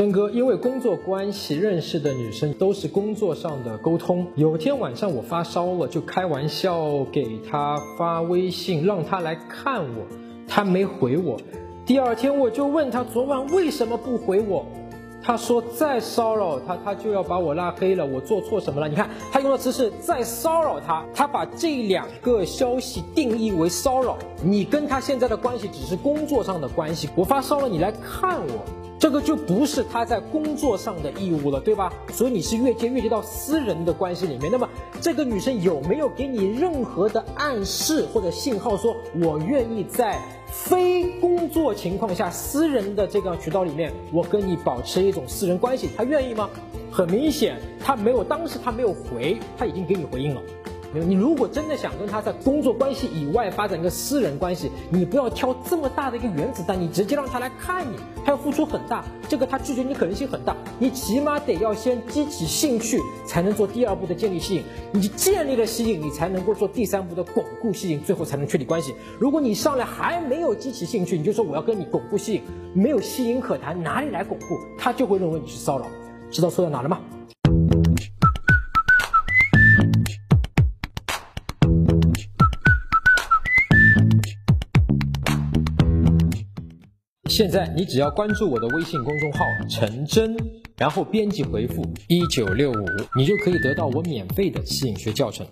真哥，因为工作关系认识的女生都是工作上的沟通。有天晚上我发烧了，就开玩笑给她发微信，让她来看我，她没回我。第二天我就问她昨晚为什么不回我，她说再骚扰她，她就要把我拉黑了。我做错什么了？你看她用的词是再骚扰她，她把这两个消息定义为骚扰。你跟她现在的关系只是工作上的关系，我发烧了，你来看我。这个就不是他在工作上的义务了，对吧？所以你是越界越界到私人的关系里面。那么这个女生有没有给你任何的暗示或者信号，说我愿意在非工作情况下、私人的这个渠道里面，我跟你保持一种私人关系？她愿意吗？很明显，她没有，当时她没有回，她已经给你回应了。你如果真的想跟他在工作关系以外发展一个私人关系，你不要挑这么大的一个原子弹，你直接让他来看你，他要付出很大，这个他拒绝你可能性很大。你起码得要先激起兴趣，才能做第二步的建立吸引。你建立了吸引，你才能够做第三步的巩固吸引，最后才能确立关系。如果你上来还没有激起兴趣，你就说我要跟你巩固吸引，没有吸引可谈，哪里来巩固？他就会认为你是骚扰。知道错在哪了吗？现在你只要关注我的微信公众号“陈真”，然后编辑回复“一九六五”，你就可以得到我免费的吸引学教程。